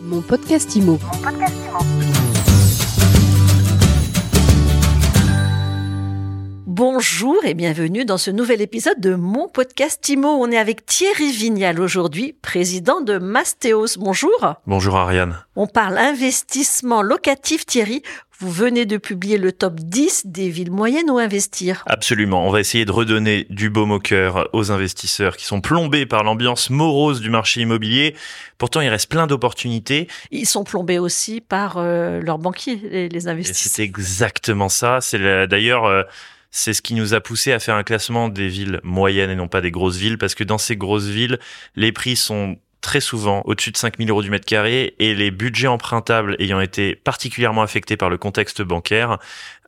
Mon podcast IMO. Bonjour et bienvenue dans ce nouvel épisode de mon podcast IMO. On est avec Thierry Vignal aujourd'hui, président de Mastéos. Bonjour. Bonjour Ariane. On parle investissement locatif Thierry. Vous venez de publier le top 10 des villes moyennes où investir. Absolument. On va essayer de redonner du baume au cœur aux investisseurs qui sont plombés par l'ambiance morose du marché immobilier. Pourtant, il reste plein d'opportunités. Ils sont plombés aussi par euh, leurs banquiers, les, les investisseurs. C'est exactement ça. C'est d'ailleurs euh, c'est ce qui nous a poussé à faire un classement des villes moyennes et non pas des grosses villes, parce que dans ces grosses villes, les prix sont très souvent au-dessus de 5000 euros du mètre carré et les budgets empruntables ayant été particulièrement affectés par le contexte bancaire,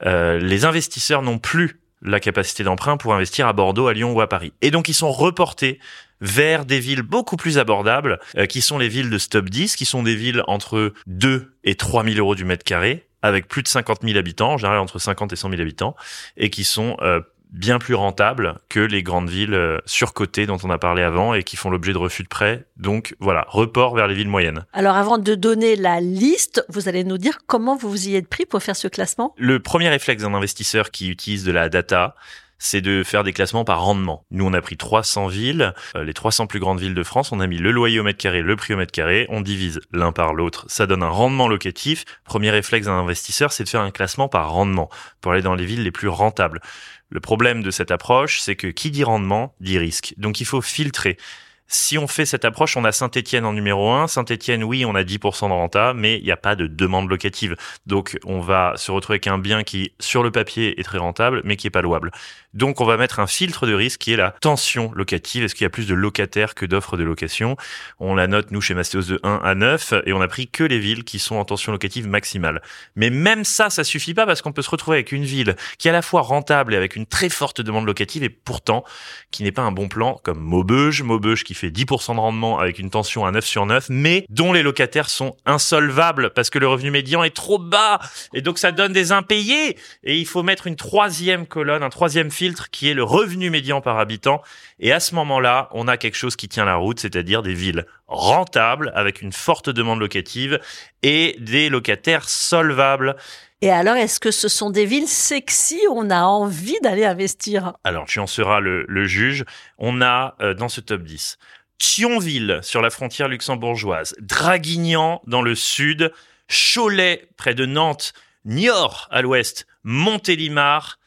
euh, les investisseurs n'ont plus la capacité d'emprunt pour investir à Bordeaux, à Lyon ou à Paris. Et donc ils sont reportés vers des villes beaucoup plus abordables, euh, qui sont les villes de Stop 10, qui sont des villes entre 2 et 3000 euros du mètre carré, avec plus de 50 000 habitants, en général entre 50 et 100 000 habitants, et qui sont euh, bien plus rentables que les grandes villes euh, surcotées dont on a parlé avant et qui font l'objet de refus de prêt. Donc voilà, report vers les villes moyennes. Alors avant de donner la liste, vous allez nous dire comment vous vous y êtes pris pour faire ce classement? Le premier réflexe d'un investisseur qui utilise de la data, c'est de faire des classements par rendement. Nous, on a pris 300 villes, euh, les 300 plus grandes villes de France, on a mis le loyer au mètre carré, le prix au mètre carré, on divise l'un par l'autre, ça donne un rendement locatif. Premier réflexe d'un investisseur, c'est de faire un classement par rendement pour aller dans les villes les plus rentables. Le problème de cette approche, c'est que qui dit rendement dit risque. Donc il faut filtrer. Si on fait cette approche, on a Saint-Etienne en numéro 1. Saint-Etienne, oui, on a 10% de renta, mais il n'y a pas de demande locative. Donc, on va se retrouver avec un bien qui, sur le papier, est très rentable, mais qui est pas louable. Donc, on va mettre un filtre de risque qui est la tension locative. Est-ce qu'il y a plus de locataires que d'offres de location? On la note, nous, chez Mastéos, de 1 à 9, et on a pris que les villes qui sont en tension locative maximale. Mais même ça, ça suffit pas parce qu'on peut se retrouver avec une ville qui est à la fois rentable et avec une très forte demande locative, et pourtant, qui n'est pas un bon plan, comme Maubeuge. Maubeuge qui fait 10% de rendement avec une tension à 9 sur 9, mais dont les locataires sont insolvables parce que le revenu médian est trop bas. Et donc ça donne des impayés. Et il faut mettre une troisième colonne, un troisième filtre qui est le revenu médian par habitant. Et à ce moment-là, on a quelque chose qui tient la route, c'est-à-dire des villes rentables avec une forte demande locative et des locataires solvables. Et alors, est-ce que ce sont des villes sexy On a envie d'aller investir? Alors, tu en seras le, le juge. On a euh, dans ce top 10 Thionville sur la frontière luxembourgeoise, Draguignan dans le sud, Cholet près de Nantes, Niort à l'ouest, Montélimar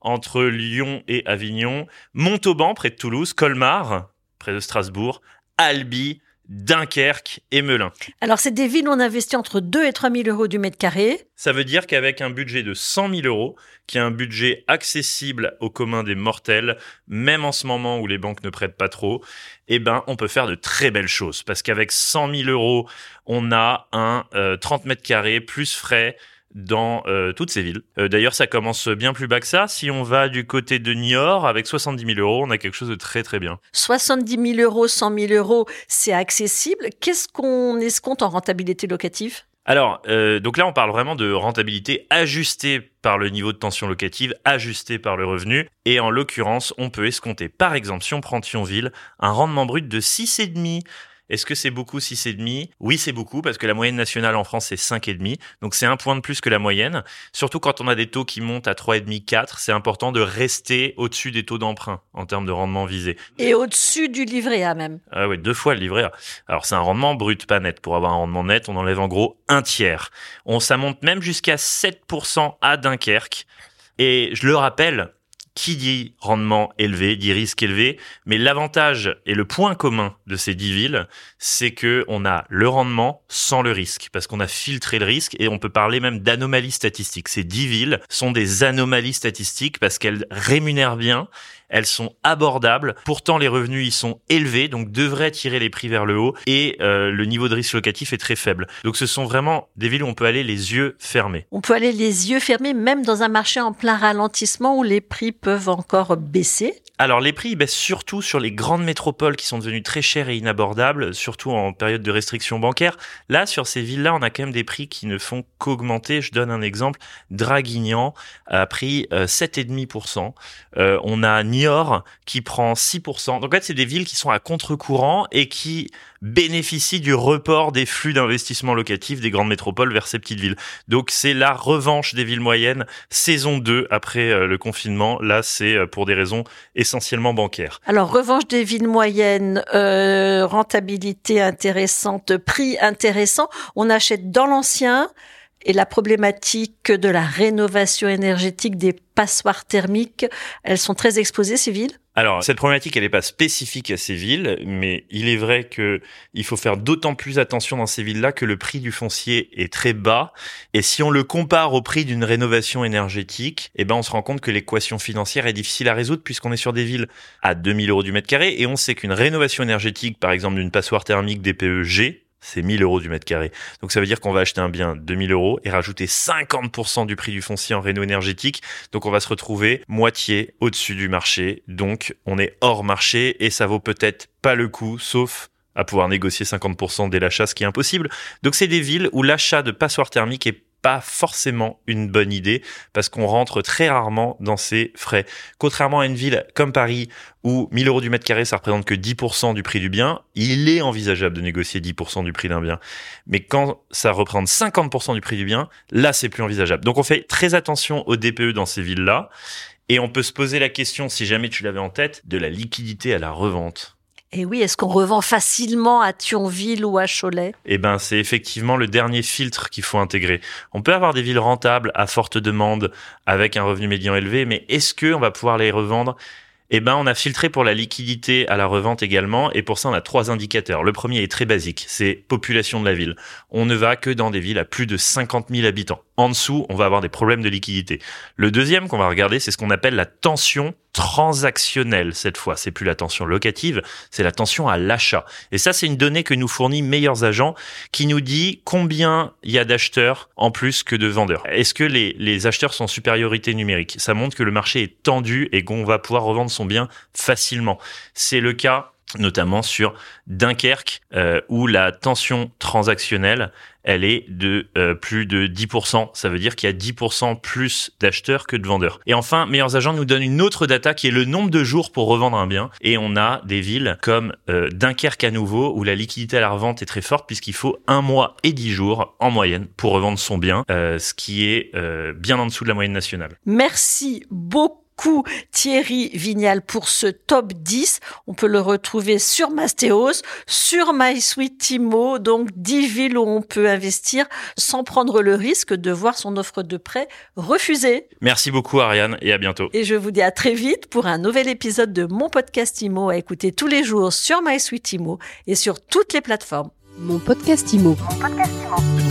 entre Lyon et Avignon, Montauban près de Toulouse, Colmar près de Strasbourg, Albi, Dunkerque et Melun. Alors, c'est des villes où on investit entre 2 et 3 000 euros du mètre carré. Ça veut dire qu'avec un budget de 100 000 euros, qui est un budget accessible au commun des mortels, même en ce moment où les banques ne prêtent pas trop, eh ben, on peut faire de très belles choses. Parce qu'avec 100 000 euros, on a un euh, 30 mètres carrés plus frais dans euh, toutes ces villes. Euh, D'ailleurs, ça commence bien plus bas que ça. Si on va du côté de Niort, avec 70 000 euros, on a quelque chose de très très bien. 70 000 euros, 100 000 euros, c'est accessible. Qu'est-ce qu'on escompte en rentabilité locative? Alors, euh, donc là, on parle vraiment de rentabilité ajustée par le niveau de tension locative, ajustée par le revenu. Et en l'occurrence, on peut escompter, par exemple, si on prend Thionville, un rendement brut de 6,5 est-ce que c'est beaucoup 6,5 Oui, c'est beaucoup parce que la moyenne nationale en France c'est 5,5. Donc c'est un point de plus que la moyenne. Surtout quand on a des taux qui montent à 3,5, 4, c'est important de rester au-dessus des taux d'emprunt en termes de rendement visé. Et au-dessus du livret A même. Ah oui, deux fois le livret A. Alors c'est un rendement brut, pas net. Pour avoir un rendement net, on enlève en gros un tiers. On ça monte même jusqu'à 7% à Dunkerque. Et je le rappelle, qui dit rendement élevé dit risque élevé, mais l'avantage et le point commun de ces dix villes, c'est que on a le rendement sans le risque, parce qu'on a filtré le risque et on peut parler même d'anomalies statistiques. Ces dix villes sont des anomalies statistiques parce qu'elles rémunèrent bien, elles sont abordables, pourtant les revenus y sont élevés, donc devraient tirer les prix vers le haut et euh, le niveau de risque locatif est très faible. Donc ce sont vraiment des villes où on peut aller les yeux fermés. On peut aller les yeux fermés même dans un marché en plein ralentissement où les prix peuvent encore baisser? Alors les prix baissent surtout sur les grandes métropoles qui sont devenues très chères et inabordables, surtout en période de restrictions bancaires. Là, sur ces villes-là, on a quand même des prix qui ne font qu'augmenter. Je donne un exemple. Draguignan a pris euh, 7,5%. Euh, on a Niort qui prend 6%. Donc en fait, c'est des villes qui sont à contre-courant et qui bénéficient du report des flux d'investissement locatif des grandes métropoles vers ces petites villes. Donc c'est la revanche des villes moyennes, saison 2 après euh, le confinement. Là, c'est euh, pour des raisons essentiellement bancaires. Alors, revanche des villes moyennes, euh, rentabilité intéressante, prix intéressant. On achète dans l'ancien et la problématique de la rénovation énergétique des passoires thermiques, elles sont très exposées, ces villes? Alors, cette problématique, elle n'est pas spécifique à ces villes, mais il est vrai que il faut faire d'autant plus attention dans ces villes-là que le prix du foncier est très bas. Et si on le compare au prix d'une rénovation énergétique, eh ben, on se rend compte que l'équation financière est difficile à résoudre puisqu'on est sur des villes à 2000 euros du mètre carré et on sait qu'une rénovation énergétique, par exemple, d'une passoire thermique DPE-G, c'est 1000 euros du mètre carré. Donc ça veut dire qu'on va acheter un bien 2000 euros et rajouter 50% du prix du foncier en réno énergétique. Donc on va se retrouver moitié au-dessus du marché. Donc on est hors marché et ça vaut peut-être pas le coup, sauf à pouvoir négocier 50% dès l'achat, ce qui est impossible. Donc c'est des villes où l'achat de passoires thermiques est pas forcément une bonne idée parce qu'on rentre très rarement dans ces frais. Contrairement à une ville comme Paris où 1000 euros du mètre carré, ça représente que 10% du prix du bien, il est envisageable de négocier 10% du prix d'un bien. Mais quand ça représente 50% du prix du bien, là, c'est plus envisageable. Donc on fait très attention au DPE dans ces villes-là. Et on peut se poser la question, si jamais tu l'avais en tête, de la liquidité à la revente. Et oui, est-ce qu'on revend facilement à Thionville ou à Cholet? Eh ben, c'est effectivement le dernier filtre qu'il faut intégrer. On peut avoir des villes rentables à forte demande avec un revenu médian élevé, mais est-ce que on va pouvoir les revendre? Eh ben, on a filtré pour la liquidité à la revente également, et pour ça, on a trois indicateurs. Le premier est très basique, c'est population de la ville. On ne va que dans des villes à plus de 50 000 habitants. En dessous, on va avoir des problèmes de liquidité. Le deuxième qu'on va regarder, c'est ce qu'on appelle la tension transactionnelle cette fois. C'est plus la tension locative, c'est la tension à l'achat. Et ça, c'est une donnée que nous fournit Meilleurs Agents qui nous dit combien il y a d'acheteurs en plus que de vendeurs. Est-ce que les, les acheteurs sont en supériorité numérique? Ça montre que le marché est tendu et qu'on va pouvoir revendre son bien facilement. C'est le cas notamment sur Dunkerque, euh, où la tension transactionnelle, elle est de euh, plus de 10%. Ça veut dire qu'il y a 10% plus d'acheteurs que de vendeurs. Et enfin, Meilleurs Agents nous donne une autre data qui est le nombre de jours pour revendre un bien. Et on a des villes comme euh, Dunkerque à nouveau, où la liquidité à la revente est très forte, puisqu'il faut un mois et dix jours en moyenne pour revendre son bien, ce qui est bien en dessous de la moyenne nationale. Merci beaucoup Thierry Vignal pour ce top 10. On peut le retrouver sur Mastéos, sur MySweetImo, donc 10 villes où on peut investir sans prendre le risque de voir son offre de prêt refusée. Merci beaucoup Ariane et à bientôt. Et je vous dis à très vite pour un nouvel épisode de mon podcast Imo à écouter tous les jours sur MySweetImo et sur toutes les plateformes. Mon podcast Imo. Mon podcast Imo.